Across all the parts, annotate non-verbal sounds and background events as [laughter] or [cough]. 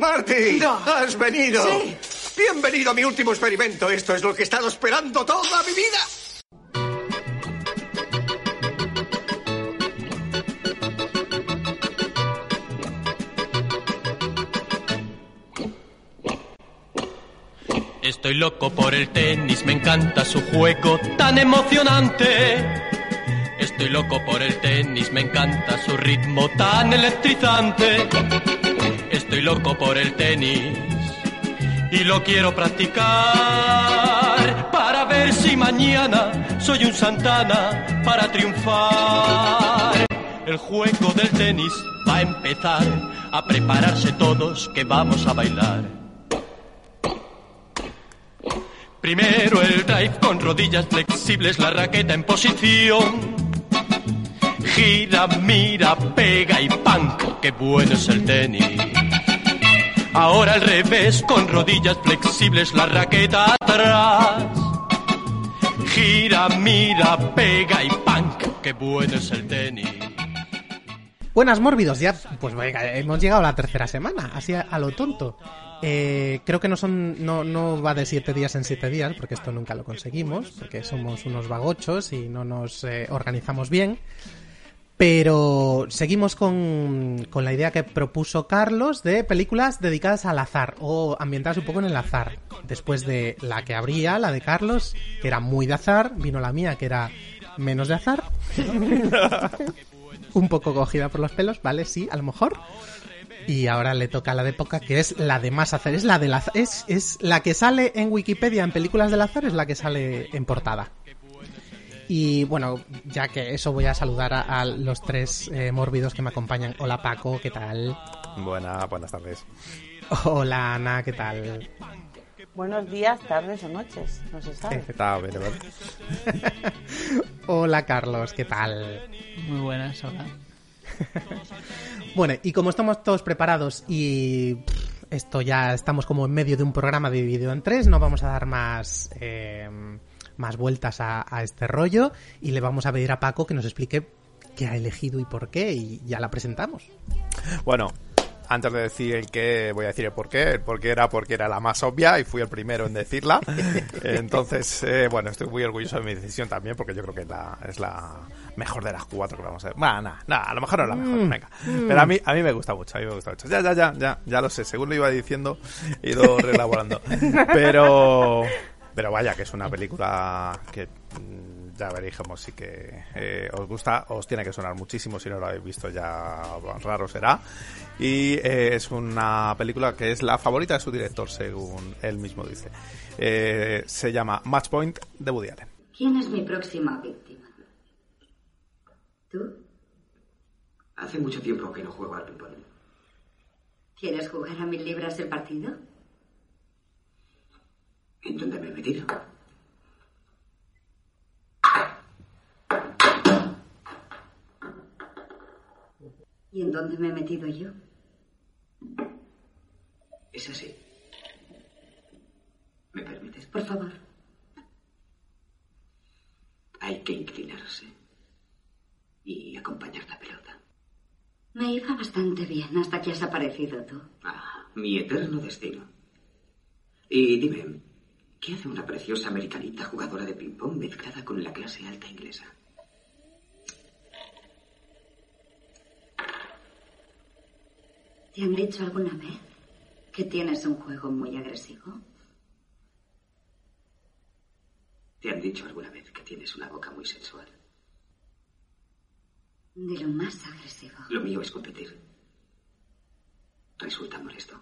Marty, has venido. Bienvenido a mi último experimento. Esto es lo que he estado esperando toda mi vida. Estoy loco por el tenis, me encanta su juego tan emocionante. Estoy loco por el tenis, me encanta su ritmo tan electrizante. Estoy loco por el tenis y lo quiero practicar para ver si mañana soy un Santana para triunfar. El juego del tenis va a empezar a prepararse todos que vamos a bailar. Primero el drive con rodillas flexibles, la raqueta en posición. Gira, mira, pega y punk, qué bueno es el tenis. Ahora al revés, con rodillas flexibles, la raqueta atrás. Gira, mira, pega y punk, qué bueno es el tenis. Buenas mórbidos, ya pues venga, hemos llegado a la tercera semana, así a, a lo tonto. Eh, creo que no son no, no va de siete días en siete días, porque esto nunca lo conseguimos, porque somos unos vagochos y no nos eh, organizamos bien. Pero seguimos con, con la idea que propuso Carlos de películas dedicadas al azar o ambientadas un poco en el azar. Después de la que habría, la de Carlos, que era muy de azar, vino la mía, que era menos de azar. [laughs] un poco cogida por los pelos, vale, sí, a lo mejor. Y ahora le toca la de Poca, que es la de más azar. Es la del azar. Es, es la que sale en Wikipedia en películas del azar, es la que sale en portada. Y bueno, ya que eso voy a saludar a, a los tres eh, mórbidos que me acompañan. Hola Paco, ¿qué tal? Buena, buenas tardes. Hola Ana, ¿qué tal? Buenos días, tardes o noches, no se sabe. Bien, ¿vale? [laughs] Hola Carlos, ¿qué tal? Muy buenas, hola. [laughs] Bueno, y como estamos todos preparados y pff, esto ya estamos como en medio de un programa dividido en tres, no vamos a dar más, eh, más vueltas a, a este rollo y le vamos a pedir a Paco que nos explique qué ha elegido y por qué y ya la presentamos. Bueno, antes de decir el qué, voy a decir el por qué. El por qué era porque era la más obvia y fui el primero en decirla. [laughs] Entonces, eh, bueno, estoy muy orgulloso de mi decisión también porque yo creo que es la, es la mejor de las cuatro que vamos a ver. Bueno, nada, nada, a lo mejor no es la mejor, venga. Pero a mí, a mí me gusta mucho, a mí me gusta mucho. Ya, ya, ya, ya, ya lo sé, según lo iba diciendo, he ido reelaborando. [laughs] Pero, pero vaya, que es una película que mm, ya veríamos si que eh, os gusta, os tiene que sonar muchísimo, si no lo habéis visto ya raro será. Y eh, es una película que es la favorita de su director, según él mismo dice. Eh, se llama Match Point de Woody Allen. ¿Quién es mi próxima víctima? ¿Tú? Hace mucho tiempo que no juego al ping-pong. ¿Quieres jugar a mil libras el partido? ¿En dónde me he metido? ¿Y en dónde me he metido yo? Es así. ¿Me permites? Por favor. Hay que inclinarse y acompañar la pelota. Me iba bastante bien hasta que has aparecido tú. Ah, mi eterno destino. Y dime, ¿qué hace una preciosa americanita jugadora de ping-pong mezclada con la clase alta inglesa? ¿Te han dicho alguna vez que tienes un juego muy agresivo? ¿Te han dicho alguna vez que tienes una boca muy sensual? De lo más agresivo. Lo mío es competir. Resulta molesto.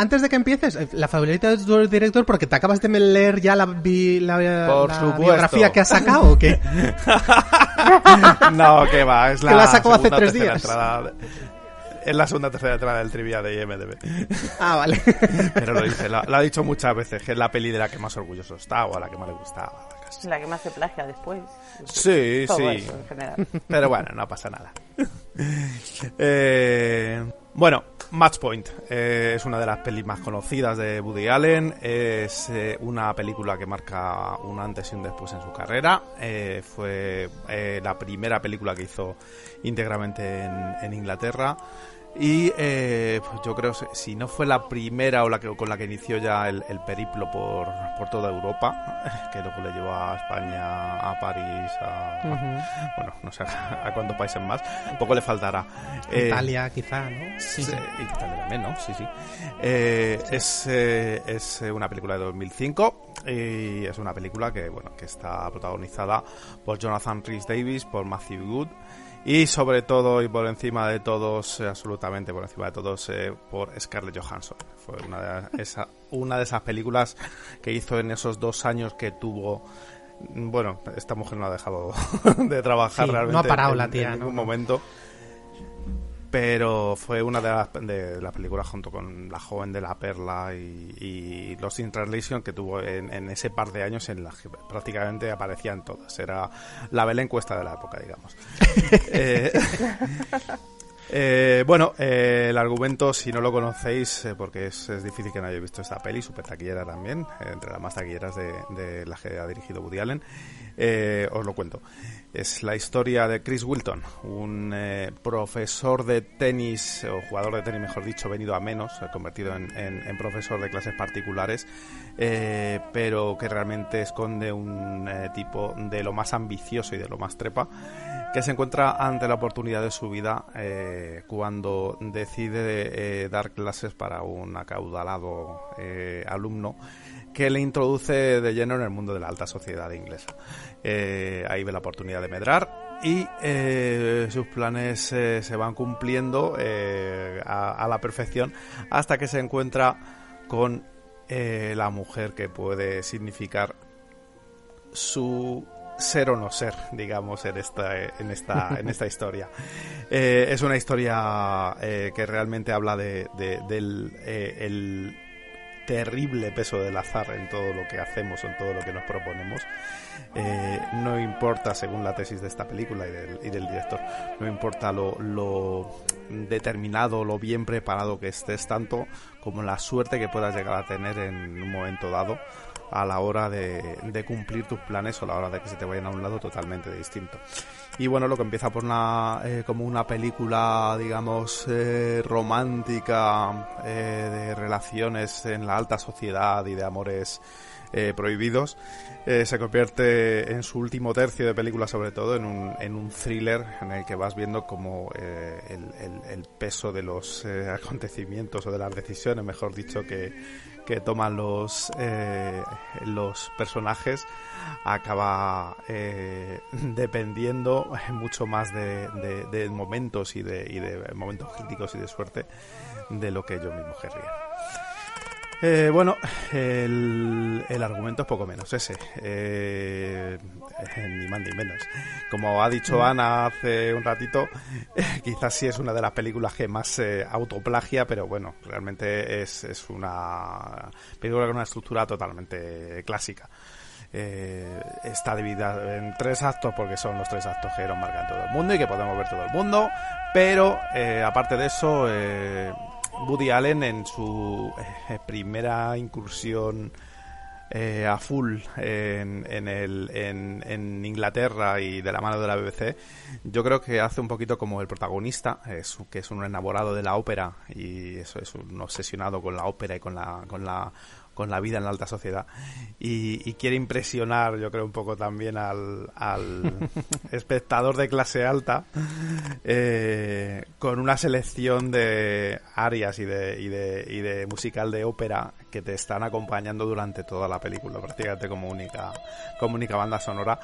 Antes de que empieces, eh, la favorita de tu director, porque te acabas de leer ya la, bi- la, Por la biografía que has sacado, ¿o qué? [laughs] no, que va, es [laughs] la Que la sacó hace segunda, tres tercera días. entrada de- es la segunda tercera entrada del trivia de IMDB. [laughs] Ah, vale. Pero lo dice, lo, lo ha dicho muchas veces, que es la peli de la que más orgulloso está o a la que más le gustaba. casi. La que más se plagia después. Sí, Todo sí. eso, en general. Pero bueno, no pasa nada. Eh, bueno, Match Point eh, es una de las pelis más conocidas de Woody Allen. Es eh, una película que marca un antes y un después en su carrera. Eh, fue la primera película que hizo íntegramente en, en Inglaterra. Y eh, pues yo creo, si no fue la primera o la que, con la que inició ya el, el periplo por, por toda Europa, [laughs] que luego le llevó a España, a París, a, bueno, no sé [laughs] a, cuántos países más, poco le faltará. Eh, Italia, quizá, ¿no? Sí, Italia también, ¿no? Sí, sí. Eh, Es, eh, es eh, una película de 2005 y es una película que, bueno, que está protagonizada por Jonathan Rhys Davis, por Matthew Good y sobre todo y por encima de todos, eh, absolutamente por encima de todos, eh, por Scarlett Johansson. Fue una de, [laughs] esa, una de esas películas que hizo en esos dos años que tuvo bueno, esta mujer no ha dejado [laughs] de trabajar Sí, no realmente ha parado en, la en tía, ningún ¿no? momento. Pero fue una de las, de las películas junto con La joven de la perla y, y Lost in Translation que tuvo en, en ese par de años en las que prácticamente aparecían todas. Era la Belén Cuesta de la época, digamos. [laughs] Eh, eh, bueno, eh, el argumento, si no lo conocéis, eh, porque es, es difícil que no hayáis visto esta peli, super taquillera también, eh, entre las más taquilleras de, de las que ha dirigido Woody Allen, eh, os lo cuento. Es la historia de Chris Wilton, un eh, profesor de tenis, o jugador de tenis, mejor dicho, venido a menos, convertido en, en- profesor de clases particulares, eh, pero que realmente esconde un eh, tipo de lo más ambicioso y de lo más trepa, que se encuentra ante la oportunidad de su vida cuando decide dar clases para un acaudalado alumno que le introduce de lleno en el mundo de la alta sociedad inglesa. Eh, ahí ve la oportunidad de medrar y eh, sus planes eh, se van cumpliendo a, a la perfección hasta que se encuentra con la mujer que puede significar su ser o no ser, digamos, en esta, en esta, en esta [laughs] historia. Es una historia que realmente habla de, de- del el terrible peso del azar en todo lo que hacemos, en todo lo que nos proponemos. Eh, no importa, según la tesis de esta película y del, y del director, no importa lo, lo determinado, lo bien preparado que estés, tanto como la suerte que puedas llegar a tener en un momento dado a la hora de, cumplir tus planes o a la hora de que se te vayan a un lado totalmente distinto. Y bueno, lo que empieza por una, eh, como una película, digamos, eh, romántica, eh, de relaciones en la alta sociedad y de amores eh, prohibidos, eh, se convierte en su último tercio de película sobre todo en un, en un thriller en el que vas viendo como eh, el, el- el peso de los eh, acontecimientos o de las decisiones, mejor dicho, que, que toman los, eh, los personajes acaba eh, [laughs] dependiendo mucho más de, de- de momentos y de, y de momentos críticos y de suerte de lo que yo mismo querría. Eh, bueno, el, el argumento es poco menos ese, eh, ni más ni menos. Como ha dicho Ana hace un ratito, eh, [laughs] quizás sí es una de las películas que más eh, autoplagia, pero bueno, realmente es, es una película con una estructura totalmente clásica. Eh, está dividida en tres actos porque son los tres actos que nos marcan todo el mundo y que podemos ver todo el mundo, pero eh, aparte de eso, eh, Woody Allen en su eh, primera incursión eh, a full en, en, el, en, en Inglaterra y de la mano de la BBC, yo creo que hace un poquito como el protagonista, es, que es un enamorado de la ópera y eso es un obsesionado con la ópera y con la, con la, con la vida en la alta sociedad y, y quiere impresionar yo creo un poco también al, al [laughs] espectador de clase alta eh, con una selección de arias y de, y de, y de musical de ópera que te están acompañando durante toda la película, prácticamente como única, como única banda sonora.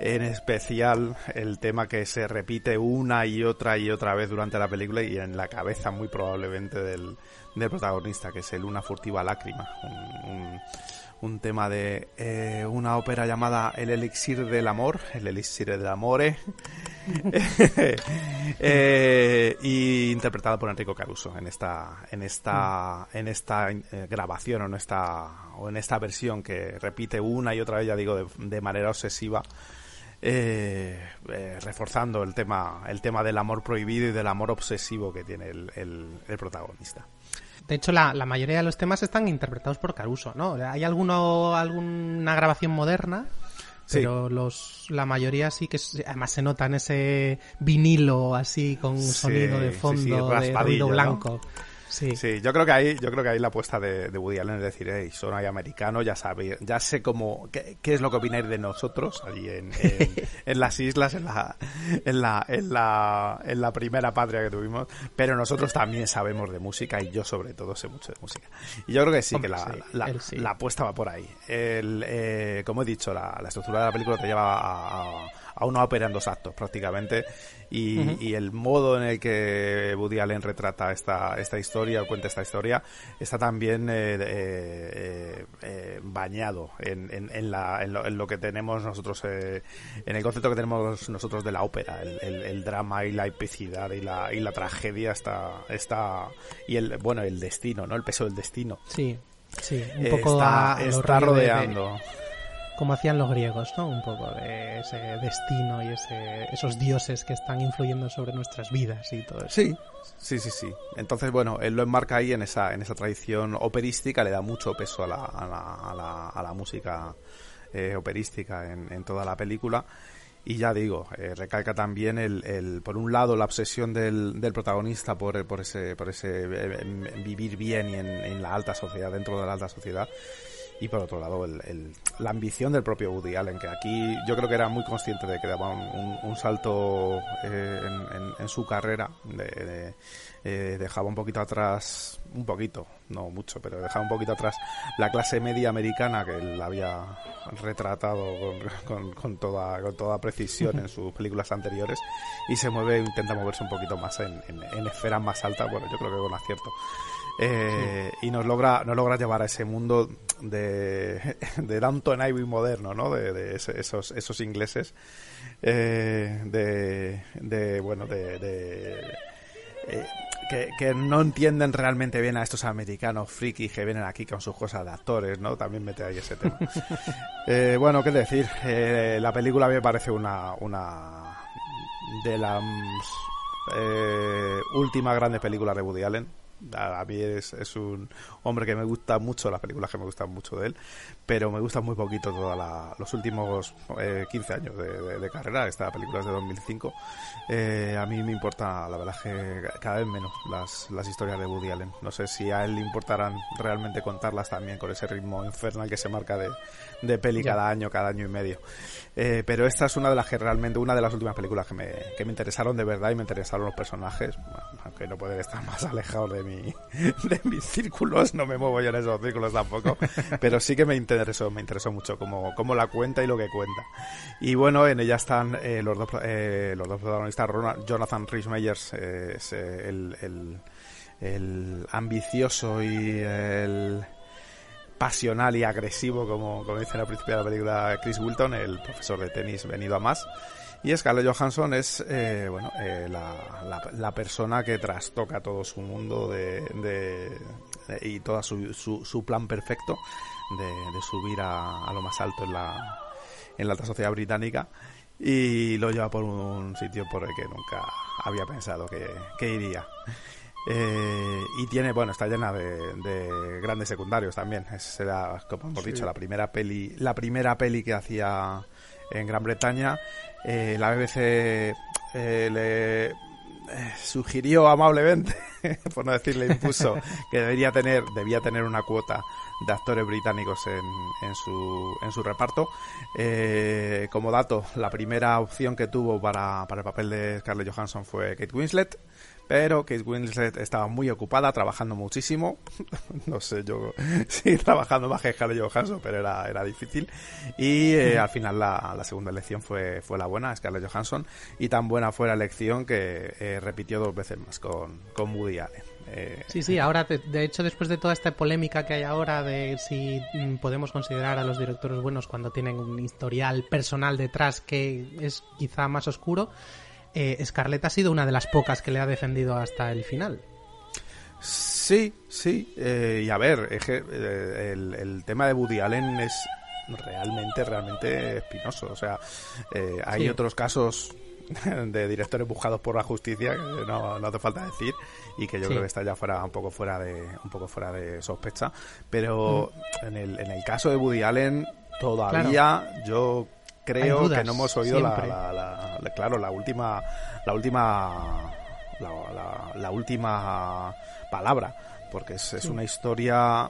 En especial el tema que se repite una y otra y otra vez durante la película y en la cabeza muy probablemente del, del protagonista, que es el Una furtiva lágrima. Un, un, tema de eh, una ópera llamada El elixir del amor, el elixir del amore, [laughs] eh, y interpretada por Enrico Caruso en esta en esta en esta eh, grabación o en esta o en esta versión que repite una y otra vez ya digo de, manera obsesiva eh, eh, reforzando el tema el tema del amor prohibido y del amor obsesivo que tiene el, el protagonista. De hecho, la, la, mayoría de los temas están interpretados por Caruso, ¿no? Hay alguno, alguna grabación moderna, pero los, la mayoría sí que además se nota en ese vinilo así con sí, sonido de fondo sí, de ruido blanco. ¿no? Sí. sí, yo creo que ahí, yo creo que ahí la apuesta de, de Woody Allen es decir, hey, son ahí americanos, ya sabe, ya sé cómo, qué, qué, es lo que opináis de nosotros allí en, en, [laughs] en, las islas, en la, en la, en la, en la primera patria que tuvimos, pero nosotros también sabemos de música y yo sobre todo sé mucho de música. Y yo creo que sí, Hombre, que la, sí, la, la, sí. la, apuesta va por ahí. El, eh, como he dicho, la, la estructura de la película te lleva a, a a una ópera en dos actos prácticamente y, uh -huh. y, el modo en el que Woody Allen retrata esta, esta historia o cuenta esta historia está también eh, eh, eh, bañado en, en, en, la, en, lo, en, lo, que tenemos nosotros en el concepto que tenemos nosotros de la ópera. El, el, el drama y la epicidad y la, y la tragedia está, está y el bueno el destino no el peso del destino. Sí sí un poco está, a, está rodeando. De como hacían los griegos, ¿no? Un poco de ese destino y ese, esos dioses que están influyendo sobre nuestras vidas y todo eso. Sí, sí, sí, sí. Entonces, bueno, él lo enmarca ahí en esa, en esa tradición operística, le da mucho peso a la, a la, a la, música eh, operística en, toda la película. Y ya digo, eh, recalca también el, el, por un lado, la obsesión del, del protagonista por, por ese, por ese eh, vivir bien y en, en la alta sociedad, dentro de la alta sociedad y por otro lado el, el, la ambición del propio Woody Allen que aquí yo creo que era muy consciente de que daba un, un salto eh, en, en, su carrera de, eh, dejaba un poquito atrás un poquito no mucho pero dejaba un poquito atrás la clase media americana que él había retratado con, con, con toda con toda precisión en sus películas anteriores y se mueve intenta moverse un poquito más en, en esferas más altas. Bueno yo creo que con acierto eh, sí. y nos logra nos logra llevar a ese mundo de, de Downton Abbey moderno, ¿no? De, de esos, esos ingleses, eh, de, de, bueno, de, de eh, que, que, no entienden realmente bien a estos americanos frikis que vienen aquí con sus cosas de actores, ¿no? También mete ahí ese tema. [laughs] eh, bueno, qué decir, la película me parece una, una de las últimas grandes películas de Woody Allen a mí es, es, un hombre que me gusta mucho, las películas que me gustan mucho de él, pero me gustan muy poquito todos los últimos eh, 15 años de, carrera. Esta película es de 2005. Eh, a mí me importa, la verdad, que cada vez menos las, las historias de Woody Allen. No sé si a él le importarán realmente contarlas también con ese ritmo infernal que se marca de, de peli yeah. cada año, cada año y medio. Eh, pero esta es una de las que realmente, una de las últimas películas que me, que me interesaron de verdad y me interesaron los personajes, bueno, aunque no pueden estar más alejados de mi, [laughs] de mis círculos, no me muevo yo en esos círculos tampoco, pero sí que me interesó, me interesó mucho cómo, cómo la cuenta y lo que cuenta. Y bueno, en ella están eh, los dos, eh, los dos protagonistas, Jonathan Rhys Meyers, eh, es el, el, el ambicioso y el pasional y agresivo, como, como dicen al principio de la película Chris Wilton, el profesor de tenis venido a más. Y Scarlett Johansson es, eh, bueno, eh, la, la, persona que trastoca todo su mundo de, y todo su, su, su, plan perfecto de, de subir a, a, lo más alto en la, en la alta sociedad británica y lo lleva por un sitio por el que nunca había pensado que, que iría. Eh, y tiene, bueno, está llena de, de grandes secundarios también. Es, será, como hemos sí. dicho, la primera peli, la primera peli que hacía en Gran Bretaña. Eh, la BBC eh, le eh, sugirió amablemente, [laughs] por no decirle impuso, [laughs] que debería tener, debía tener una cuota de actores británicos en, en su, en su reparto. Eh, como dato, la primera opción que tuvo para, para el papel de Scarlett Johansson fue Kate Winslet, pero Kate Winslet estaba muy ocupada, trabajando muchísimo. [laughs] no sé yo [laughs] sí trabajando más que Scarlett Johansson, pero era, era difícil. Y eh, al final la, la, segunda elección fue, fue la buena, Scarlett Johansson, y tan buena fue la elección que eh, repitió dos veces más con, con Woody Allen. Eh, sí, sí, ahora, de hecho, después de toda esta polémica que hay ahora de si mm, podemos considerar a los directores buenos cuando tienen un historial personal detrás que es quizá más oscuro, eh, Scarlett ha sido una de las pocas que le ha defendido hasta el final. Sí, sí, eh, y a ver, el, el, tema de Woody Allen es realmente, realmente espinoso. O sea, hay otros casos [laughs] de directores buscados por la justicia, que no, no hace falta decir, y que yo creo que está ya fuera un poco fuera de un poco fuera de sospecha. Pero mm. en, el, en el caso de Woody Allen, todavía yo creo que no hemos oído la, claro la última la última la última palabra porque es, una historia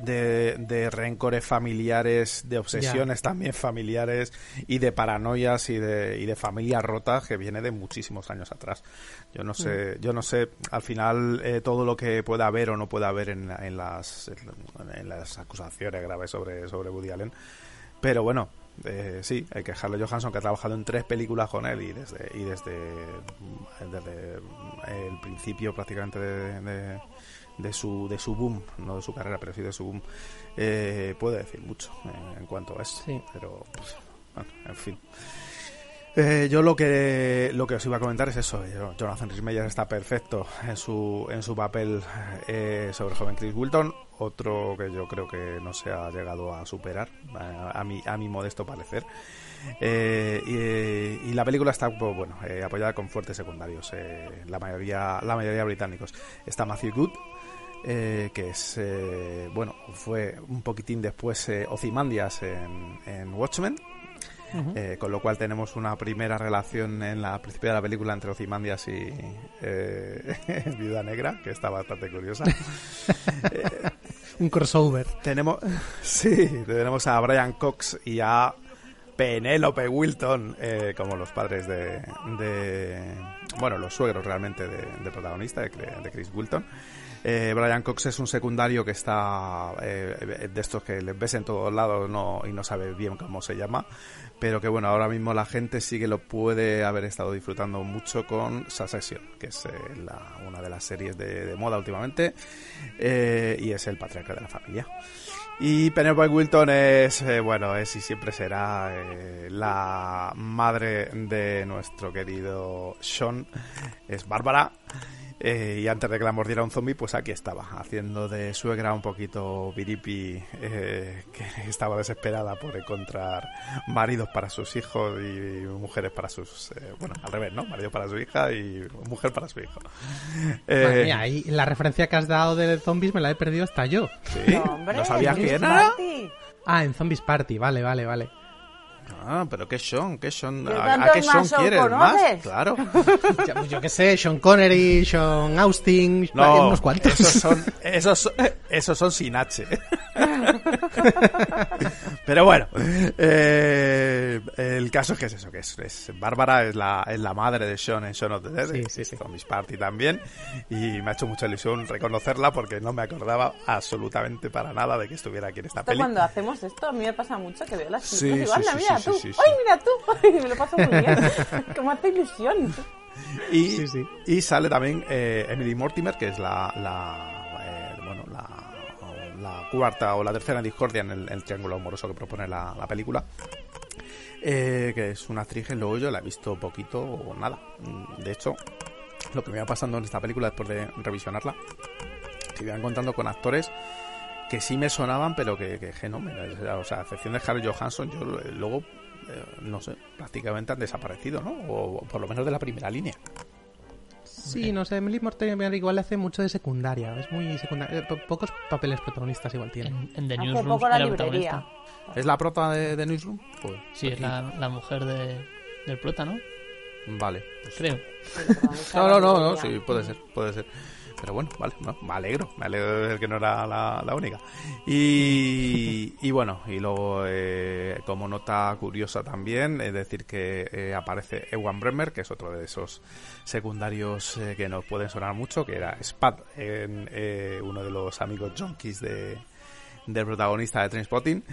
de, de, rencores familiares, de obsesiones también familiares y de paranoias y de, y de familias rotas que viene de muchísimos años atrás. Yo no sé, mm. yo no sé al final eh, todo lo que pueda haber o no pueda haber en, en, las, en las acusaciones graves sobre, sobre Woody Allen, pero bueno, eh, sí, hay que Harley Johansson que ha trabajado en tres películas con él y desde y desde, desde el principio prácticamente de, de su, de su boom, no de su carrera, pero sí de su boom, eh, puede decir mucho eh, en cuanto a eso. Pero, pues, en fin. Eh, yo lo que lo que os iba a comentar es eso. Jonathan Rhys está perfecto en su en su papel sobre el joven Chris Wilton. Otro que yo creo que no se ha llegado a superar a, mi a mi modesto parecer. y, la película está pues, bueno apoyada con fuertes secundarios. la mayoría la mayoría británicos. Está Matthew Good eh, que es, eh, bueno, fue un poquitín después eh, Ozymandias en, en Watchmen, eh, con lo cual tenemos una primera relación en la principio de la película entre Ozymandias y [laughs] Viuda Negra, que está bastante curiosa. [laughs] un crossover. Tenemos, [laughs] sí, tenemos a Brian Cox y a Penélope Wilton como los padres de, de, bueno, los suegros realmente de, de protagonista de, de Chris Wilton. Eh, Brian Cox es un secundario que está eh, de estos que les ves en todos lados no, y no sabe bien cómo se llama, pero que bueno, ahora mismo la gente sí que lo puede haber estado disfrutando mucho con Succession, que es eh, una de las series de, moda últimamente, y es el patriarca de la familia. Y Penelope Wilton es, bueno, es y siempre será la madre de nuestro querido Sean, es Bárbara. Eh, y antes de que la mordiera un zombie, pues aquí estaba, haciendo de suegra un poquito viripi, eh, que [laughs] estaba desesperada por encontrar maridos para sus hijos y mujeres para sus. Eh, bueno, al revés, ¿no? Marido para su hija y mujer para su hijo. Mira, y la referencia que has dado de zombies me la he perdido hasta yo. ¿Sí? No, ¿No sabías quién era? Ah, en Zombies Party, vale, vale, vale. Ah, pero ¿qué Sean? ¿Qué Sean? ¿A, qué Sean quieres más? Claro. [laughs] Pues yo qué sé, Sean Connery, Sean Austin, no, unos cuantos. Esos son, [laughs] esos, esos son sin H. [laughs] pero bueno, eh, el caso es que es eso, que es, Bárbara es la, es la madre de Sean en Sean of the Dead, sí, sí, sí. Zombies Party también, y me ha hecho mucha ilusión reconocerla porque no me acordaba absolutamente para nada de que estuviera aquí en esta peli. Cuando hacemos esto, a mí me pasa mucho que veo las películas y van, mira, tú, ¡ay, mira tú! [laughs] me lo paso muy bien. [laughs] Como hace ilusión. Y, y sale también eh, Emily Mortimer, que es la, la eh, bueno, la, la, cuarta o la tercera discordia en el, triángulo amoroso que propone la, la película. Eh, que es una actriz que luego yo la he visto poquito o nada. De hecho, lo que me iba pasando en esta película después de revisionarla, que iba encontrando con actores que sí me sonaban, pero que, que, no, o sea, a excepción de Harry Johansson, yo luego eh, no sé, prácticamente han desaparecido, ¿no? O, por lo menos de la primera línea. Sí, no sé, Emily Mortimer igual hace mucho de secundaria, es muy secundaria, eh, pocos papeles protagonistas igual tiene. En, The Newsroom la librería. ¿Es la prota de, The Newsroom? Pues, sí, es la, la, mujer de, del prota, ¿no? Vale. Pues Creo. no, no, no, no, sí, puede ser, puede ser. Pero bueno, vale, no, me alegro, me alegro de que no era la, única. Y, y, bueno, y luego eh, como nota curiosa también, es decir que eh, aparece Ewan Bremer, que es otro de esos secundarios eh, que nos pueden sonar mucho, que era Spad, en, uno de los amigos junkies de, del protagonista de Trainspotting.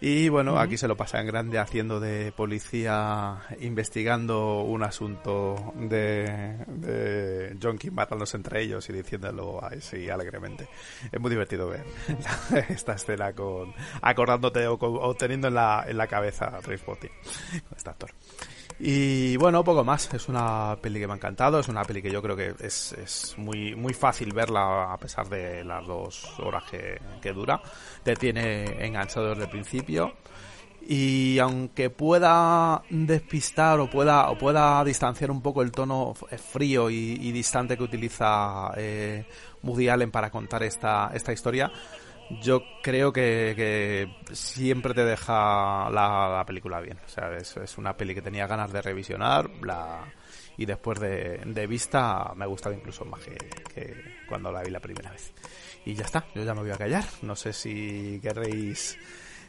Y bueno, aquí se lo pasa en grande haciendo de policía, investigando un asunto de, de junkies matándose entre ellos y diciéndolo así alegremente. Es muy divertido ver [laughs] esta escena con acordándote o, teniendo en la, en la cabeza a Trainspotting con este actor. Y bueno, poco más. Es una peli que me ha encantado. Es una peli que yo creo que es, es muy, muy fácil verla a pesar de las dos horas que, que dura. Te tiene enganchado desde el principio. Y aunque pueda despistar o pueda, o pueda distanciar un poco el tono frío y, distante que utiliza eh, Woody Allen para contar esta, esta historia, yo creo que, siempre te deja la, película bien. O sea, es, es, una peli que tenía ganas de revisionar la, y después de, de vista me ha gustado incluso más que, cuando la vi la primera vez. Y ya está, yo ya me voy a callar. No sé si queréis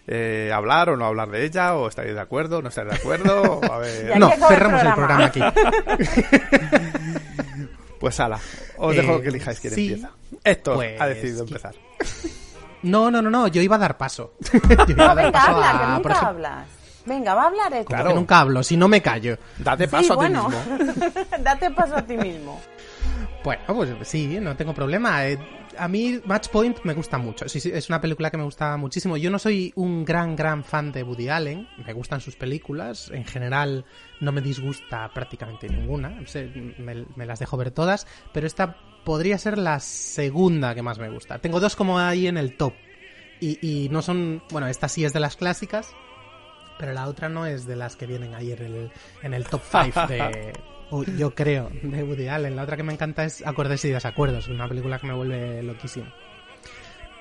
eh, hablar o no hablar de ella, o estáis de acuerdo, no estáis de acuerdo. A ver... [laughs] no, cerramos el programa, aquí. [laughs] pues ala, os dejo eh, que elijáis quién empieza. Héctor ha pues decidido empezar. [laughs] No, no, no, no, yo iba a dar paso. [laughs] no, venga, habla, que nunca hablas. Venga, va a hablar esto. Claro, que nunca hablo, si no me callo. Date paso a ti mismo. [laughs] Date paso a ti mismo. Bueno, pues sí, no tengo problema. Eh, a mí Match Point me gusta mucho. Sí, sí, es una película que me gusta muchísimo. Yo no soy un gran, gran fan de Woody Allen. Me gustan sus películas. En general no me disgusta prácticamente ninguna. Me, me las dejo ver todas. Pero esta podría ser la segunda que más me gusta. Tengo dos como ahí en el top. Y, no son... Bueno, esta sí es de las clásicas. Pero la otra no es de las que vienen ahí en el, en el top 5 de, [laughs] yo creo, de Woody Allen. La otra que me encanta es Acordes y Desacuerdos, una película que me vuelve loquísimo.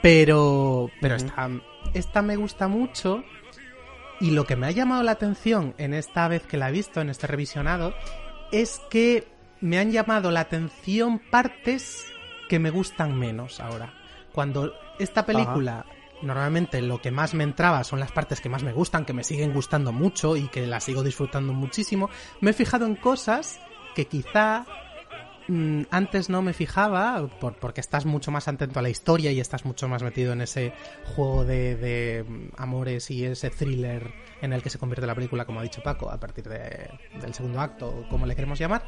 Pero, pero esta, esta me gusta mucho. Y lo que me ha llamado la atención en esta vez que la he visto, en este revisionado, es que me han llamado la atención partes que me gustan menos ahora. Cuando esta película normalmente lo que más me entraba son las partes que más me gustan, que me siguen gustando mucho y que las sigo disfrutando muchísimo. Me he fijado en cosas que quizá mm, antes no me fijaba, porque estás mucho más atento a la historia y estás mucho más metido en ese juego de, amores y ese thriller en el que se convierte la película, como ha dicho Paco, a partir del segundo acto, como le queremos llamar.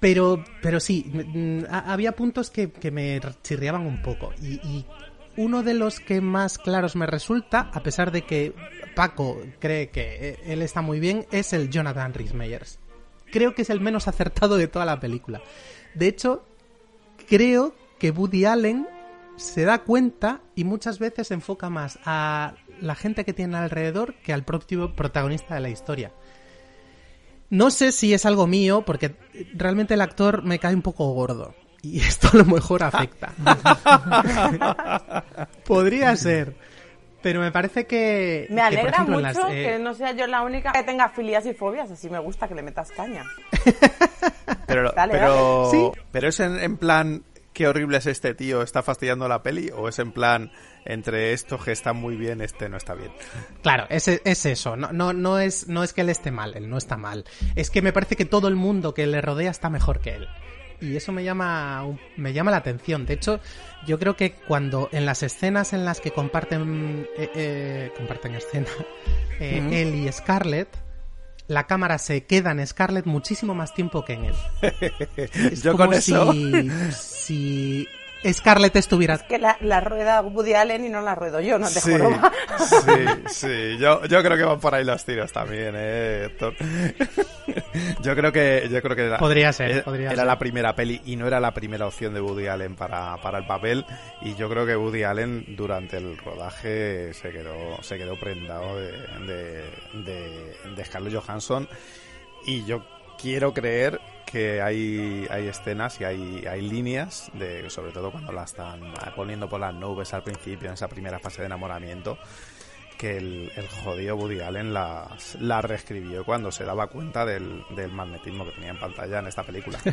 Pero, pero sí, había puntos que, me chirriaban un poco. y, uno de los que más claros me resulta, a pesar de que Paco cree que él está muy bien, es el Jonathan Rhys Meyers. Creo que es el menos acertado de toda la película. De hecho, creo que Woody Allen se da cuenta y muchas veces enfoca más a la gente que tiene alrededor que al propio protagonista de la historia. No sé si es algo mío, porque realmente el actor me cae un poco gordo y [laughs] esto a lo mejor afecta. [laughs] Podría ser. Pero me parece que. Me alegra mucho eh, que no sea yo la única que tenga filias y fobias. Así me gusta que le metas caña. [laughs] pero, pero, pero es en, plan. Qué horrible es este tío, está fastidiando la peli, o es en plan entre esto que está muy bien, este no está bien. Claro, es, es eso. No, no, no, es, no es que él esté mal, él no está mal. Es que me parece que todo el mundo que le rodea está mejor que él y eso me llama me llama la atención. De hecho, yo creo que cuando en las escenas en las que comparten eh, eh, comparten escena eh, él y Scarlett la cámara se queda en Scarlett muchísimo más tiempo que en él. [laughs] yo con eso [laughs] si Scarlett estuviera... Es que la, la, rueda Woody Allen y no la ruedo yo, no te sí, Sí, [laughs] sí, yo, yo creo que van por ahí los tiros también, eh, Héctor. [laughs] yo creo que, yo creo que era, podría ser, era, podría era la primera peli y no era la primera opción de Woody Allen para, para el papel. Y yo creo que Woody Allen durante el rodaje se quedó, se quedó prendado de, de, de, de Scarlett Johansson. Y yo quiero creer que hay, hay escenas y hay, hay líneas, de, sobre todo cuando la están poniendo por las nubes al principio, en esa primera fase de enamoramiento, que el, el jodido Woody Allen la reescribió cuando se daba cuenta del, del magnetismo que tenía en pantalla en esta película. [laughs]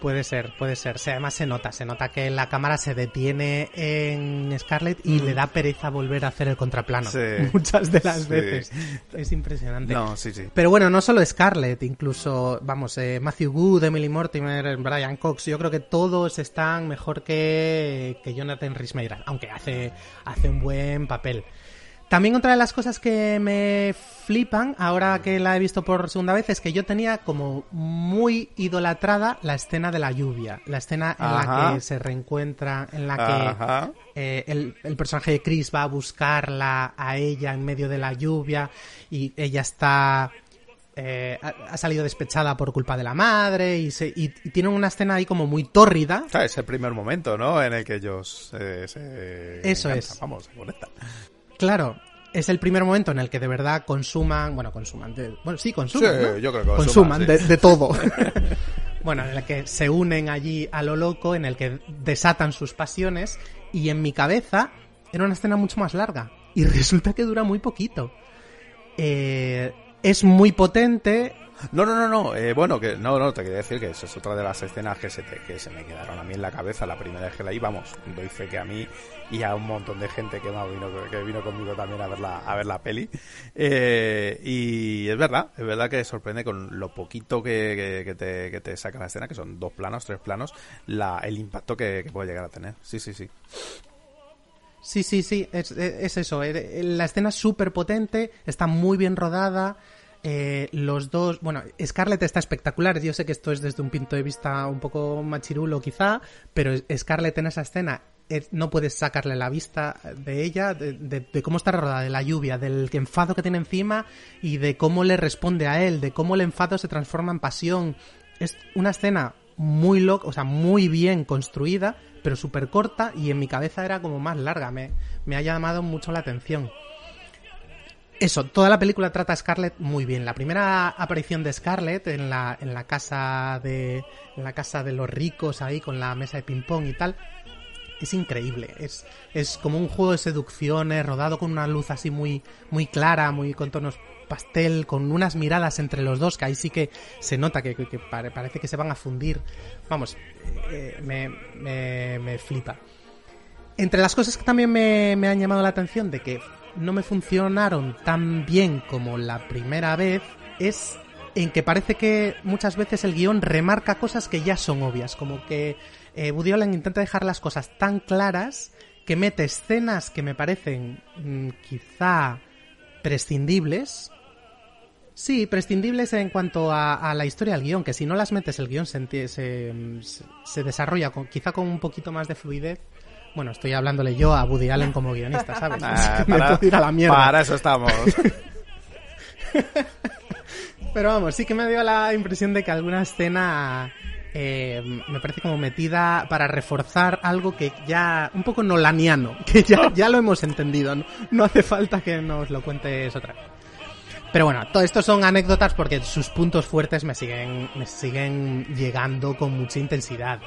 Puede ser, puede ser. Sí, además se nota, se nota que la cámara se detiene en Scarlett y Mm. le da pereza volver a hacer el contraplano. [laughs] Muchas de las Sí. veces. Es impresionante. No, sí, sí. Pero bueno, no solo Scarlett, incluso, vamos, eh, Matthew Good, Emily Mortimer, Brian Cox, yo creo que todos están mejor que, que Jonathan rhys aunque hace, hace un buen papel. También otra de las cosas que me flipan, ahora que la he visto por segunda vez, es que yo tenía como muy idolatrada la escena de la lluvia. La escena en la que se reencuentra, en la Ajá. que eh, el, el personaje de Chris va a buscarla a ella en medio de la lluvia y ella está... eh, ha, ha salido despechada por culpa de la madre y, se, y, y tienen una escena ahí como muy tórrida. Claro, es el primer momento, ¿no? En el que ellos eh, se... Eso encantan, es. Vamos, se conectan. Claro, es el primer momento en el que de verdad consuman, bueno, consuman, de- bueno, sí, consuman, Sí, ¿no? yo creo que consuman, consuman sí. de, de todo. [laughs] bueno, en el que se unen allí a lo loco, en el que desatan sus pasiones y en mi cabeza era una escena mucho más larga y resulta que dura muy poquito. Eh, es muy potente, No, no, no, no. eh, bueno, que no, no, te quería decir que esa es otra de las escenas que se, te- que se me quedaron a mí en la cabeza la primera vez que la vi. Vamos, doy fe que a mí y a un montón de gente que, me vino, que vino conmigo también a ver la, a ver la peli. Eh, y es verdad, es verdad que sorprende con lo poquito que, que- te, que te saca la escena, que son dos planos, tres planos, la, el impacto que puede llegar a tener. Sí, sí, sí. Sí, sí, sí, es, es eso. eh, La escena es súper potente, está muy bien rodada. eh, los dos, bueno, Scarlett está espectacular. Yo sé que esto es desde un punto de vista un poco machirulo, quizá, pero Scarlett en esa escena eh, no puedes sacarle la vista de ella, de, de- de cómo está rodada, de la lluvia, del enfado que tiene encima y de cómo le responde a él, de cómo el enfado se transforma en pasión. Es una escena muy loca, o sea, muy bien construida, pero súper corta y en mi cabeza era como más larga. Me, me ha llamado mucho la atención. Eso, toda la película trata a Scarlett muy bien. La primera aparición de Scarlett en la, en la casa de en la casa de los ricos ahí con la mesa de ping pong y tal es increíble. Es, es como un juego de seducciones rodado con una luz así muy muy clara, muy con tonos pastel, con unas miradas entre los dos que ahí sí que se nota que, que- que pare- parece que se van a fundir. Vamos, eh, me, me, me flipa. Entre las cosas que también me, me han llamado la atención de que no me funcionaron tan bien como la primera vez es en que parece que muchas veces el guion remarca cosas que ya son obvias, como que eh, Woody Allen intenta dejar las cosas tan claras que mete escenas que me parecen mm, quizá prescindibles. Sí, prescindibles en cuanto a, a la historia del guion, que si no las metes el guion se, se, se- se desarrolla con, quizá con un poquito más de fluidez. Bueno, estoy hablándole yo a Woody Allen como guionista, ¿sabes? Ah, [laughs] Me para, puedo ir a la mierda. para eso estamos. [laughs] Pero vamos, sí que me dio la impresión de que alguna escena eh, me parece como metida para reforzar algo que ya un poco nolaniano, [laughs] que ya, ya lo hemos entendido, no, no hace falta que nos lo cuentes otra vez. Pero bueno, todo esto son anécdotas porque sus puntos fuertes me siguen, me siguen llegando con mucha intensidad.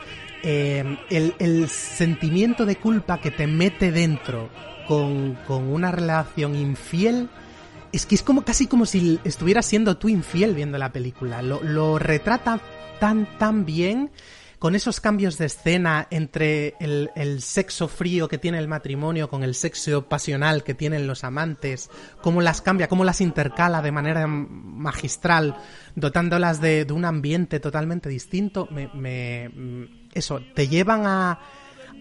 Eh, el, el sentimiento de culpa que te mete dentro con, con una relación infiel es que es como casi como si estuvieras siendo tú infiel viendo la película. Lo, lo retrata tan, tan bien con esos cambios de escena entre el, el sexo frío que tiene el matrimonio con el sexo pasional que tienen los amantes, cómo las cambia, cómo las intercala de manera magistral, dotándolas de, un ambiente totalmente distinto, me, eso, te llevan a,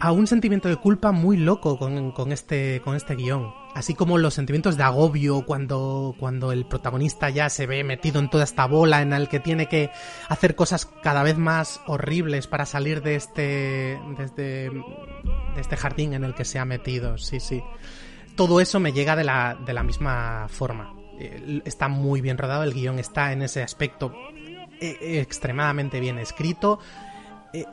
a un sentimiento de culpa muy loco con, con este, con este guion. Así como los sentimientos de agobio cuando, cuando el protagonista ya se ve metido en toda esta bola en el que tiene que hacer cosas cada vez más horribles para salir de este, de este, de este jardín en el que se ha metido. Sí, sí. Todo eso me llega de la, de la misma forma. Eh, Está muy bien rodado, el guion está en ese aspecto eh, extremadamente bien escrito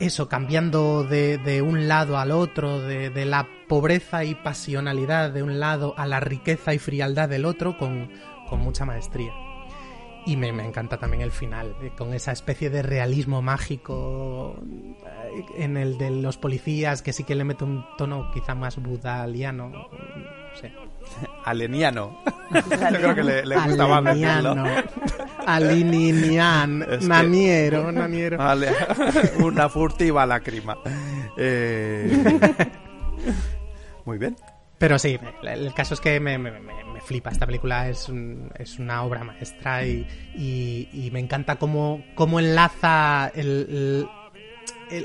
eso, cambiando de, de un lado al otro, de, de la pobreza y pasionalidad de un lado a la riqueza y frialdad del otro con, con mucha maestría. Y me, me encanta también el final, eh, con esa especie de realismo mágico eh, en el de los policías, que sí que le mete un tono quizá más budaliano. No sé. [laughs] Aleniano. [laughs] Yo creo que le, le gusta más decirlo. [laughs] [laughs] Es que- naniero, naniero. Vale, [laughs] una furtiva lágrima. Eh, [laughs] Muy bien. Pero sí, el, el caso es que me, me- me- me flipa. Esta película es, un- es una obra maestra y, y- y me encanta cómo, cómo enlaza el-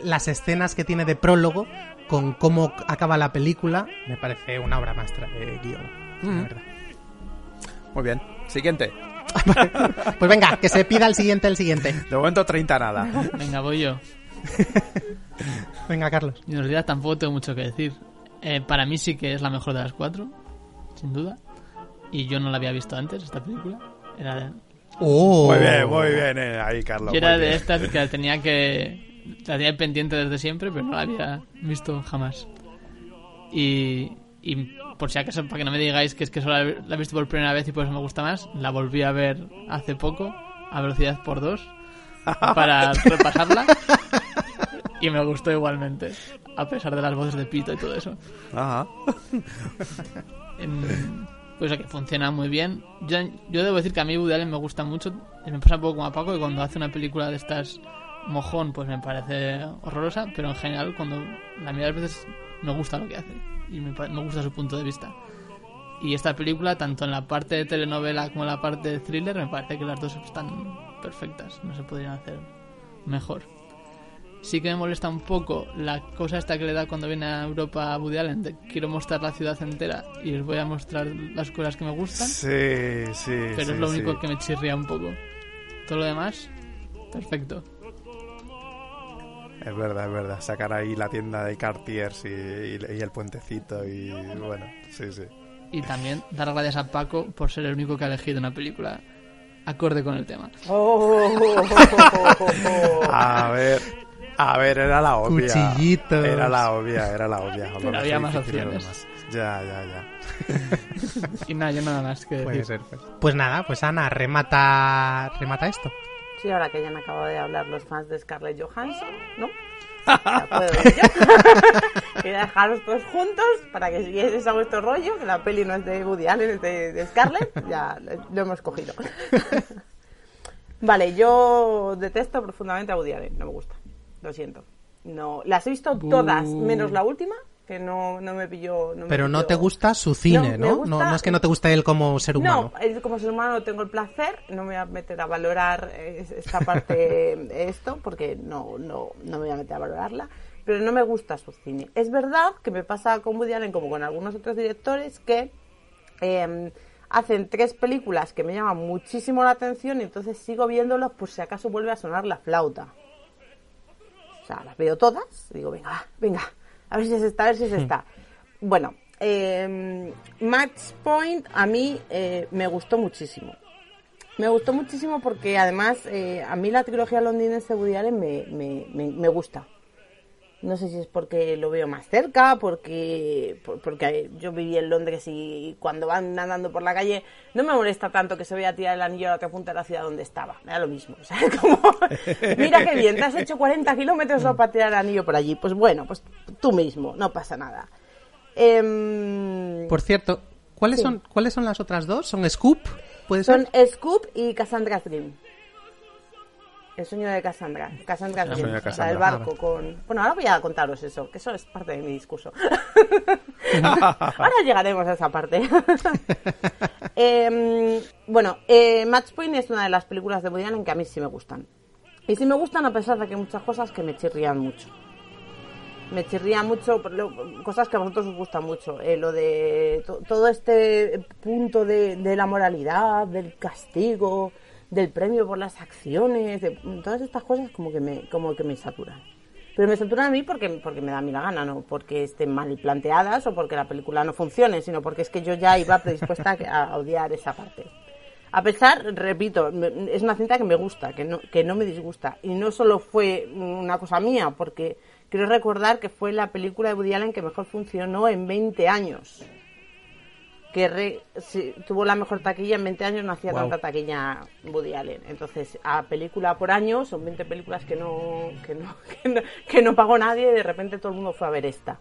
las escenas que tiene de prólogo con cómo acaba la película. Me parece una obra maestra de guion. la Mm. verdad. Muy bien. Siguiente. [laughs] Pues venga, que se pida el siguiente, el siguiente. De momento 30 nada. Venga, voy yo. [laughs] Venga, Carlos. Y en realidad tampoco tengo mucho que decir. Eh, para mí sí que es la mejor de las cuatro, sin duda. Y yo no la había visto antes, esta película. Era de, Oh. Muy bien, muy bien. eh, Ahí, Carlos. yo era de estas que [laughs] tenía que... La tenía pendiente desde siempre, pero no la había visto jamás. Y, y por si acaso, para que no me digáis que es que solo la he visto por primera vez y por eso me gusta más, la volví a ver hace poco, a velocidad por dos, [laughs] para repasarla. Y me gustó igualmente, a pesar de las voces de pito y todo eso. Ajá. [laughs] Pues que funciona muy bien. Yo, yo debo decir que a mí Woody Allen me gusta mucho. Y me pasa un poco como a Paco, que cuando hace una película de estas mojón, pues me parece horrorosa. Pero en general, cuando la mayoría de las veces me gusta lo que hace. Y me, me gusta su punto de vista. Y esta película, tanto en la parte de telenovela como en la parte de thriller, me parece que las dos están perfectas. No se podrían hacer mejor. Sí que me molesta un poco la cosa esta que le da cuando viene a Europa a Woody Allen. de quiero mostrar la ciudad entera y os voy a mostrar las cosas que me gustan. Sí, sí. pero sí, es lo sí. único que me chirría un poco. Todo lo demás, perfecto. Es verdad, es verdad. Sacar ahí la tienda de Cartiers y, y- y el puentecito y bueno, sí, sí. Y también dar gracias a Paco por ser el único que ha elegido una película acorde con el tema. [laughs] A ver, a ver, era la obvia. Cuchillitos. Era la obvia, era la obvia. Pero había más opciones. más. Ya, ya, ya. [laughs] Y nada, yo nada más que Puede decir. ser. pues. Pues nada, pues Ana, remata, remata esto. Sí, ahora que ya han acabado de hablar los fans de Scarlett Johansson, ¿no? Ya puedo yo. Quería dejaros todos juntos para que siguieseis a vuestro rollo, que la peli no es de Woody Allen, es de, de Scarlett, ya lo hemos cogido. [laughs] Vale, yo detesto profundamente a Woody Allen, no me gusta, lo siento. No, las he visto todas, menos la última, que no, no me pilló... no me Pero no pilló- te gusta su cine, ¿no? gusta- No, no es que no te guste él como ser humano. no, es como ser humano tengo el placer, no me voy a meter a valorar eh, esta parte esto, porque no, no, no me voy a meter a valorarla, pero no me gusta su cine. Es verdad que me pasa con Woody Allen como con algunos otros directores que eh, hacen tres películas que me llaman muchísimo la atención y entonces sigo viéndolos por si acaso vuelve a sonar la flauta. O sea, las veo todas, digo, venga, venga, a ver si es esta, a ver si es esta. Bueno, eh, Match Point a mí eh, me gustó muchísimo. Me gustó muchísimo porque además eh, a mí la trilogía londinense de Woody Allen me, me, me, me gusta. No sé si es porque lo veo más cerca, porque, por- porque yo viví en Londres y cuando van andando por la calle no me molesta tanto que se vea tirar el anillo a la otra punta de la ciudad donde estaba. Me da lo mismo. O sea, [laughs] como, mira qué bien, te has hecho 40 kilómetros para tirar el anillo por allí. Pues bueno, pues tú mismo, no pasa nada. Em, Por cierto, ¿cuáles Sí. son cuáles son las otras dos? ¿Son Scoop? ¿Puede son ser? Scoop y Cassandra's Dream. El sueño de Cassandra. Cassandra's El sueño de o sea, Cassandra. el barco con... Bueno, ahora voy a contaros eso, que eso es parte de mi discurso. [laughs] ahora llegaremos a esa parte. [laughs] Em, bueno, eh, Match Point es una de las películas de Woody Allen que a mí sí me gustan. Y sí me gustan a pesar de que hay muchas cosas que me chirrían mucho. Me chirría mucho, lo- cosas que a vosotros os gustan mucho. eh, lo de to- todo este punto de, de la moralidad, del castigo, del premio por las acciones, de todas estas cosas como que me, como que me saturan. Pero me saturan a mí porque, porque me da a mí la gana, no porque estén mal planteadas o porque la película no funcione, sino porque es que yo ya iba predispuesta [laughs] a, odiar esa parte. A pesar, repito, es una cinta que me gusta, que no, que no me disgusta. Y no solo fue una cosa mía, porque quiero recordar que fue la película de Woody Allen que mejor funcionó en 20 años. Que re- si tuvo la mejor taquilla en 20 años, no hacía Guau. tanta taquilla Woody Allen. Entonces, a película por año, son 20 películas que no, que no, [laughs] que no, que no pagó nadie y de repente todo el mundo fue a ver esta.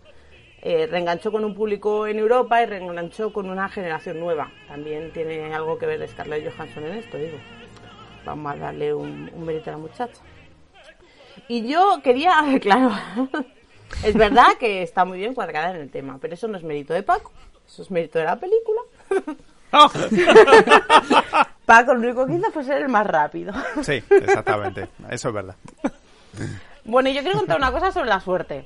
Eh, reenganchó con un público en Europa y reenganchó con una generación nueva. También tiene algo que ver Scarlett Johansson en esto, digo. vamos a darle un, un mérito a la muchacha. Y yo quería, [laughs] claro, es verdad que está muy bien cuadrada en el tema, pero eso no es mérito de Paco, eso es mérito de la película. [laughs] Paco lo único que hizo fue ser el más rápido. Sí, exactamente. Eso es verdad. Bueno, y yo quiero contar una cosa sobre la suerte.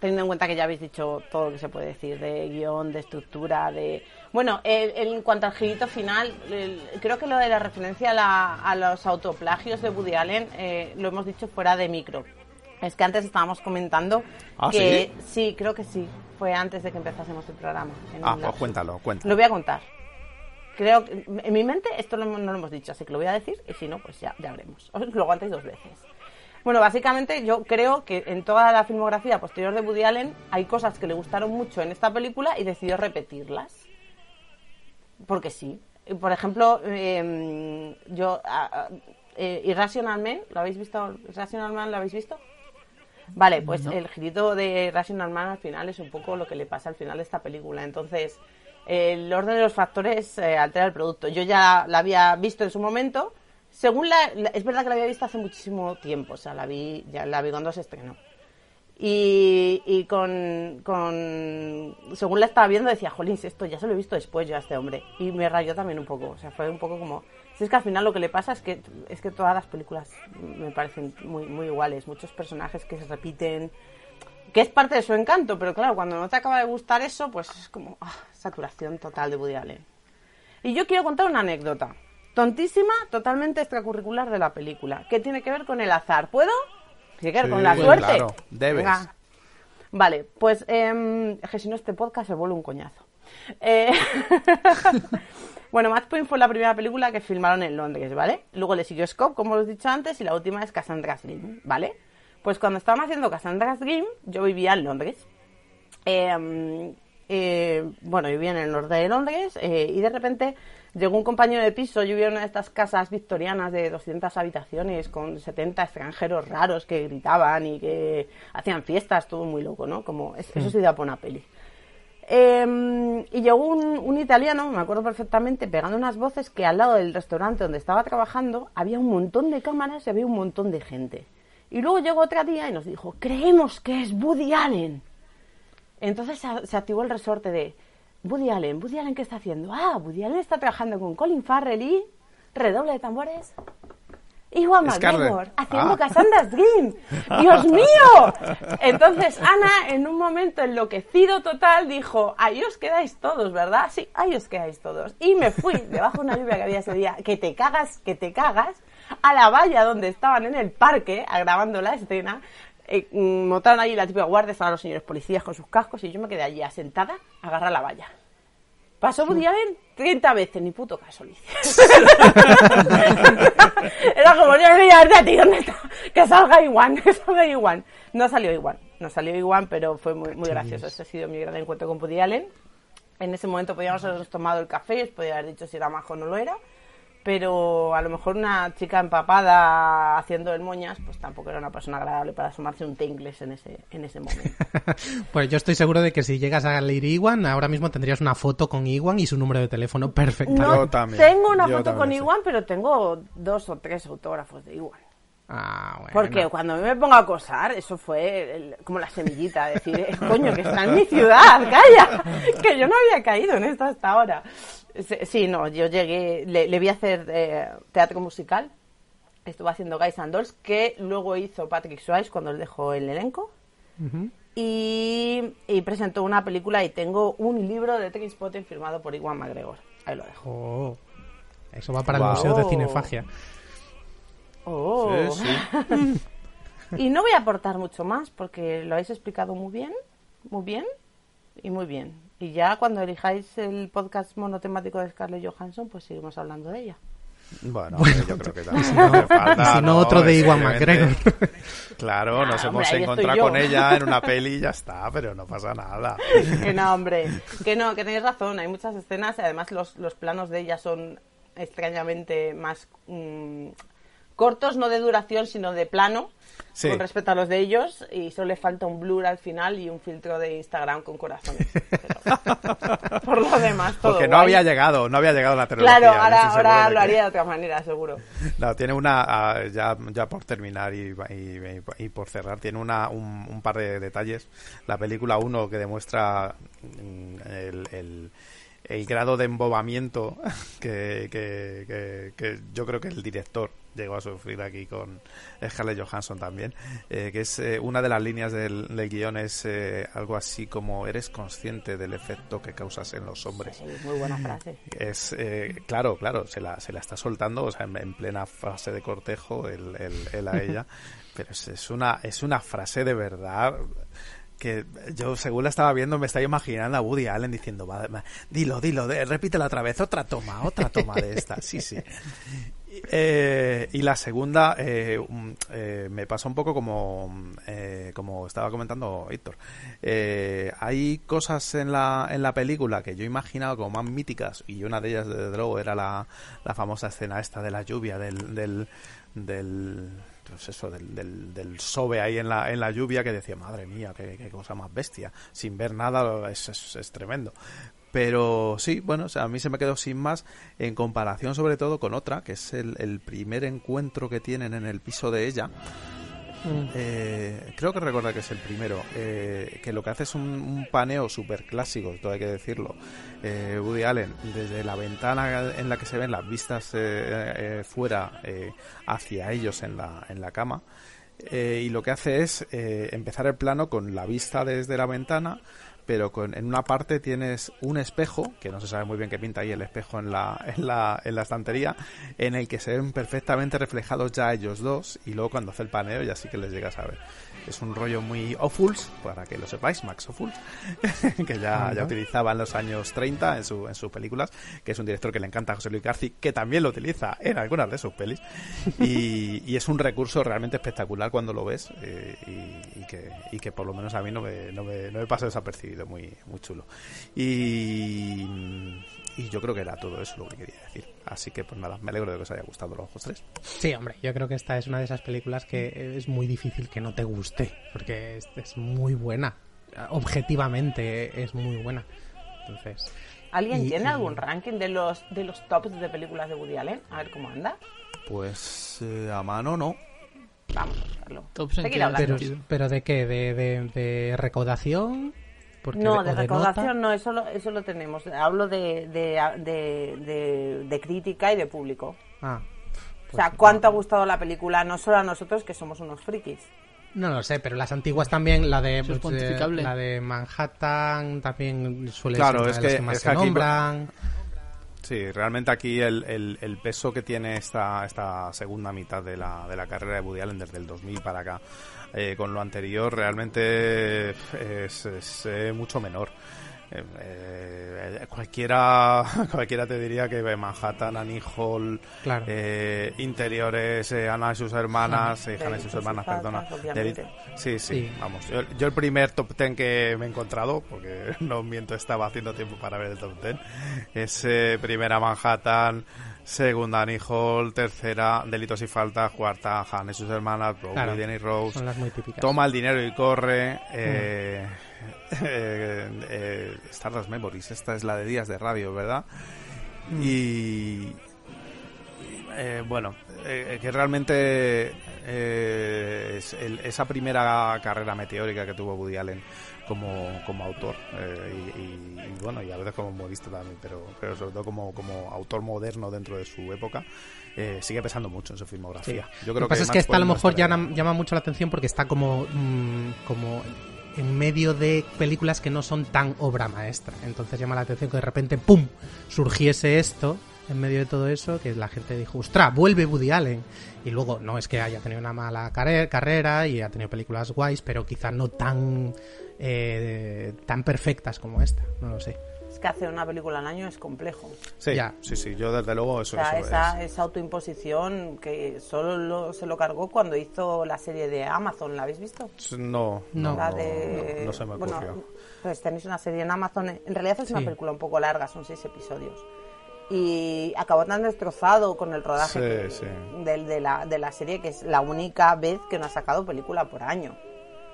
Teniendo en cuenta que ya habéis dicho todo lo que se puede decir de guion, de estructura, de... Bueno, el- el- en cuanto al girito final, el- creo que lo de la referencia a, la- a los autoplagios de Woody Allen eh, lo hemos dicho fuera de micro. Es que antes estábamos comentando ¿Ah, que... sí? creo que sí. Fue antes de que empezásemos el programa. en Ah, pues cuéntalo, cuéntalo. Lo voy a contar. Creo que en mi mente esto no, no lo hemos dicho, así que lo voy a decir y si no, pues ya, ya veremos. Os lo aguantáis dos veces. Bueno, básicamente yo creo que en toda la filmografía posterior de Woody Allen hay cosas que le gustaron mucho en esta película y decidió repetirlas. Porque sí. Por ejemplo, eh, yo... eh, Irrational Man, ¿lo habéis visto? ¿Irrational Man lo habéis visto? Vale, pues el girito de Rational Man al final es un poco lo que le pasa al final de esta película. Entonces, el orden de los factores eh, altera el producto. Yo ya la había visto en su momento. Según la, la- es verdad que la había visto hace muchísimo tiempo, o sea, la vi, ya la vi cuando se estrenó. Y, con, según la estaba viendo, decía, jolín, esto ya se lo he visto después yo a este hombre. Y me rayó también un poco, o sea, fue un poco como, si es que al final lo que le pasa es que, es que todas las películas me parecen muy, muy iguales, muchos personajes que se repiten, que es parte de su encanto, pero claro, cuando no te acaba de gustar eso, pues es como, ah, saturación total de Woody Allen. Y yo quiero contar una anécdota, tontísima, totalmente extracurricular de la película, que tiene que ver con el azar. ¿Puedo? Con la suerte. claro, debes. Venga. Vale, pues em, es que si no este podcast se vuelve un coñazo. Eh, [laughs] bueno, Match Point fue la primera película que filmaron en Londres, ¿vale? Luego le siguió Scope, como os he dicho antes, y la última es Cassandra's Dream, ¿vale? Pues cuando estábamos haciendo Cassandra's Dream, yo vivía en Londres. Eh, eh, bueno, vivía en el norte de Londres eh, y de repente llegó un compañero de piso. Yo en una de estas casas victorianas de 200 habitaciones con 70 extranjeros raros que gritaban y que hacían fiestas, todo muy loco, ¿no? Como es- eso se da por una peli. Eh, y llegó un, un italiano, me acuerdo perfectamente, pegando unas voces que al lado del restaurante donde estaba trabajando había un montón de cámaras y había un montón de gente. Y luego llegó otra tía y nos dijo, creemos que es Woody Allen. Entonces se, se activó el resorte de Woody Allen. ¿Woody Allen qué está haciendo? Ah, Woody Allen está trabajando con Colin Farrell y... Redoble de tambores. Y Juan. McGregor haciendo Ah. Cassandra's [laughs] Dream. ¡Dios mío! Entonces Ana, en un momento enloquecido total, dijo, ahí os quedáis todos, ¿verdad? Sí, ahí os quedáis todos. Y me fui, debajo de una lluvia que había ese día, que te cagas, que te cagas, a la valla donde estaban en el parque, grabando la escena. Eh, mm, montaron allí la típica guardia, estaban los señores policías con sus cascos y yo me quedé allí asentada, a agarrar la valla. Pasó Woody Allen 30 veces, ni puto caso le hice. [laughs] Era como, yo a ti, ¿dónde está? Que salga Iwan, [laughs] que salga Iwan. No salió Iwan, no salió Iwan, pero fue muy, muy gracioso. Ese ha sido mi gran encuentro con Woody Allen. En ese momento podíamos habernos tomado el café, os podía haber dicho si era majo o no lo era. Pero a lo mejor una chica empapada haciendo el moñas, pues tampoco era una persona agradable para asomarse un té inglés en ese, en ese momento. [laughs] Pues yo estoy seguro de que si llegas a leer Iwan, ahora mismo tendrías una foto con Iwan y su número de teléfono perfectamente. No Yo también, tengo una yo foto con sí. Iwan, pero tengo dos o tres autógrafos de Iwan. Ah, bueno. Porque cuando a mí me pongo a acosar, eso fue el- como la semillita, decir, eh, coño, que está en mi ciudad, calla, que yo no había caído en esto hasta ahora. Sí, no, yo llegué, le, le vi hacer eh, teatro musical, estuvo haciendo Guys and Dolls, que luego hizo Patrick Swayze cuando él dejó el elenco, y, y presentó una película y tengo un libro de Trainspotting firmado por Iwan McGregor. Ahí lo dejo. Oh, eso va para el. Museo de Cinefagia. Oh. Sí, sí. [laughs] Y no voy a aportar mucho más porque lo habéis explicado muy bien, muy bien y muy bien. Y ya cuando elijáis el podcast monotemático de Scarlett Johansson, pues seguimos hablando de ella. Bueno, Bueno, yo creo que [laughs] también si no- falta, si no, otro de Iwan McGregor. [laughs] Claro, nos hemos hombre, encontrado con ella en una peli y ya está, pero no pasa nada. Que no, hombre. Que no, que tenéis razón. Hay muchas escenas y además los, los planos de ella son extrañamente más mm, cortos no de duración, sino de plano, Sí. con respecto a los de ellos, y solo le falta un blur al final y un filtro de Instagram con corazones. Pero, por lo demás, todo Porque no guay. había llegado, no había llegado la tecnología. Claro, ahora, de lo que- haría de otra manera, seguro. No, tiene una, ah, ya, ya por terminar y, y- y por cerrar, tiene una, un, un par de detalles. La película 1 que demuestra mm, el, el- el grado de embobamiento [laughs] que, que- que- que yo creo que el director llegó a sufrir aquí con Scarlett Johansson también, eh, que es eh, una de las líneas del, del guion es eh, algo así como eres consciente del efecto que causas en los hombres. Sí, muy buena frase. Es, eh, claro, claro, se la, se la está soltando, o sea, en, en plena fase de cortejo, él, él- él a [laughs] ella, pero es, es una, es una frase de verdad que yo según la estaba viendo me estaba imaginando a Woody Allen diciendo, "Va, va, dilo, dilo, repítelo otra vez, otra toma, otra toma de esta, sí, sí. [laughs] Eh, y la segunda eh, eh, me pasa un poco como eh, como estaba comentando Víctor Eh, hay cosas en la en la película que yo he imaginado como más míticas y una de ellas desde luego era la, la famosa escena esta de la lluvia del del, del pues del, del, del sobe ahí en la, en la lluvia que decía, madre mía, qué, cosa más bestia. Sin ver nada es, es tremendo. Pero sí, bueno, o sea, a mí se me quedó sin más en comparación sobre todo con otra, que es el, el primer encuentro que tienen en el piso de ella. Eh, creo que recuerda que es el primero, eh, que lo que hace es un, un paneo súper clásico, todo hay que decirlo. Eh, Woody Allen, desde la ventana en la que se ven las vistas eh, eh, fuera eh, hacia ellos en la, en la cama, y lo que hace es eh, empezar el plano con la vista desde la ventana, pero con, en una parte tienes un espejo, que no se sabe muy bien qué pinta ahí el espejo en la, [laughs] en la, en la estantería, en el que se ven perfectamente reflejados ya ellos dos, y luego cuando hace el paneo ya sí que les llegas a ver. Es un rollo muy Ofuls, para que lo sepáis, Max Ofuls, [laughs] que ya, ya utilizaba en los años 30 en, su, en sus películas, que es un director que le encanta a José Luis García, que también lo utiliza en algunas de sus pelis. Y, y es un recurso realmente espectacular cuando lo ves eh, y, y que, y que por lo menos a mí no me, no me, no me pasa desapercibido, muy, muy chulo. Y, y yo creo que era todo eso lo que quería decir. Así que pues nada, me alegro de que os haya gustado los ojos tres. Sí, hombre, yo creo que esta es una de esas películas que es muy difícil que no te guste, porque es, es muy buena. Objetivamente es muy buena. Entonces, ¿Alguien Y- tiene y- algún ranking de los de los tops de películas de Woody Allen? A ver cómo anda. Pues eh, a mano no. Vamos a buscarlo. Pero ¿de qué? ¿De, de, de recaudación? Porque- No, de nota? recaudación no, eso lo, eso lo tenemos. Hablo de, de, de, de- de crítica y de público. Ah, o sea, ¿cuánto ha gustado la película? No solo a nosotros, que somos unos frikis. no lo sé, pero las antiguas también, la de, es pues, eh, la de Manhattan también suele Claro, ser es de las que- que más es se que aquí- nombran. Sí, realmente aquí el, el- el peso que tiene esta, esta segunda mitad de la, de la carrera de Woody Allen desde el 2000 para acá, eh, con lo anterior realmente es, eh, mucho menor. Eh, eh, cualquiera [laughs] cualquiera te diría que Manhattan, Annie Hall, Claro. eh, interiores, eh, Ana y sus hermanas, eh, Hannah y sus hermanas, perdona. De- sí, sí, Sí. vamos. Yo, yo el primer top ten que me he encontrado, porque [laughs] no miento, estaba haciendo tiempo para ver el top ten, es primera Manhattan, segunda Annie Hall, tercera Delitos y Faltas, cuarta Hannah y sus hermanas, Broadway, Claro, Rose, Son las muy típicas. Toma el dinero y corre. Eh, eh, eh, Stardust Memories, esta es la de días de radio, ¿verdad? Y, y, eh, bueno, eh, que realmente eh, es el- esa primera carrera meteórica que tuvo Woody Allen como, como autor eh, y, y- y bueno, y a veces como modista también, pero, pero sobre todo como, como autor moderno dentro de su época, eh, sigue pesando mucho en su filmografía. Yo creo lo que pasa es que esta a lo mejor llama, llama mucho la atención porque está como, mm, como en medio de películas que no son tan obra maestra. Entonces llama la atención que de repente, ¡pum!, surgiese esto en medio de todo eso, que la gente dijo, ¡ostras, vuelve Woody Allen! Y luego, no es que haya tenido una mala carre- carrera y ha tenido películas guays, pero quizá no tan, eh, tan perfectas como esta, no lo sé. Que hacer una película al año es complejo. Sí, Ya. sí, sí, yo desde luego O eso, sea, eso esa, es. esa autoimposición que solo lo- se lo cargó cuando hizo la serie de Amazon. ¿La habéis visto? No, no, No. La de... no, no se me ocurrió. Bueno, pues tenéis una serie en Amazon. En realidad es una Sí. película un poco larga, son seis episodios. y acabó tan destrozado con el rodaje que- Sí, de, la, de la serie que es la única vez que no ha sacado película por año.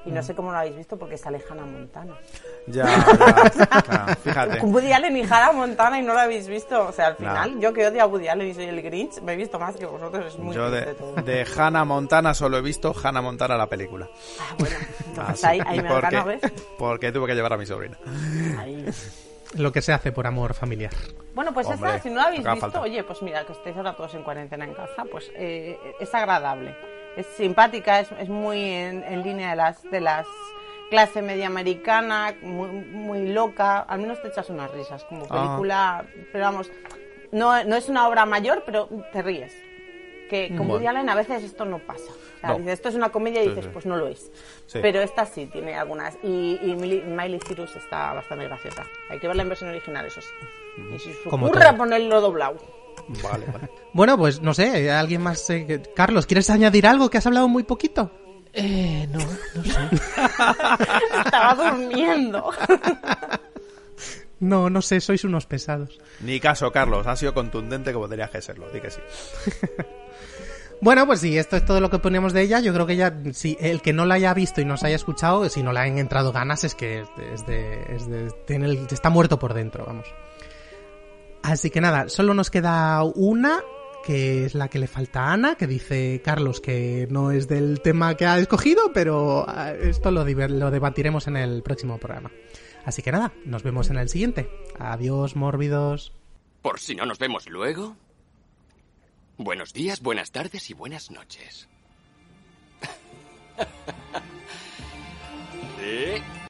Y Mm. no sé cómo lo habéis visto porque sale Hannah Montana. Ya, ya, [laughs] claro, fíjate. Woody Allen y Hannah Montana y no lo habéis visto. O sea, al No. final, yo que odio a Woody Allen y soy el Grinch, me he visto más que vosotros. Es muy Yo de, todo. de Hannah Montana solo he visto Hannah Montana la película. Ah, bueno, [laughs] entonces Ah, ahí, sí. ahí ¿Y me por gano, qué? ¿ves? Porque tuve que llevar a mi sobrina. Ahí. Lo que se hace por amor familiar. Bueno, pues Hombre, esta, si no la habéis visto, falta. oye, pues mira, que estáis ahora todos en cuarentena en casa, pues eh, es agradable. Es simpática, es, es muy en, en línea de las, de las clase media americana, muy, muy loca. Al menos te echas unas risas como Ah. película, pero vamos, no, no es una obra mayor, pero te ríes. Que con Bueno. A veces esto no pasa. O sea, No. dices, esto es una comedia y Sí, dices, sí. pues no lo es. Sí. Pero esta sí tiene algunas. Y, y Miley, Miley Cyrus está bastante graciosa. Hay que verla en versión original, eso sí. Y si se Como ocurra ponerlo doblado. Vale, vale. [laughs] Bueno, pues no sé, alguien más. eh, Carlos, ¿quieres añadir algo que has hablado muy poquito? Eh, no, no sé. [laughs] Estaba durmiendo. [laughs] No, no sé, sois unos pesados. Ni caso, Carlos. Ha sido contundente como tenías que serlo. Di que sí. Bueno, pues sí, esto es todo lo que ponemos de ella. Yo creo que ya, si el que no la haya visto y nos haya escuchado, si no le han entrado ganas, es que es de, es de- es de- tiene el- está muerto por dentro, vamos. Así que nada, solo nos queda una, que es la que le falta a Ana, que dice Carlos que no es del tema que ha escogido, pero ah, esto lo, lo debatiremos en el próximo programa. Así que nada, nos vemos en el siguiente. Adiós, mórbidos. Por si no nos vemos luego. Buenos días, buenas tardes y buenas noches. [laughs]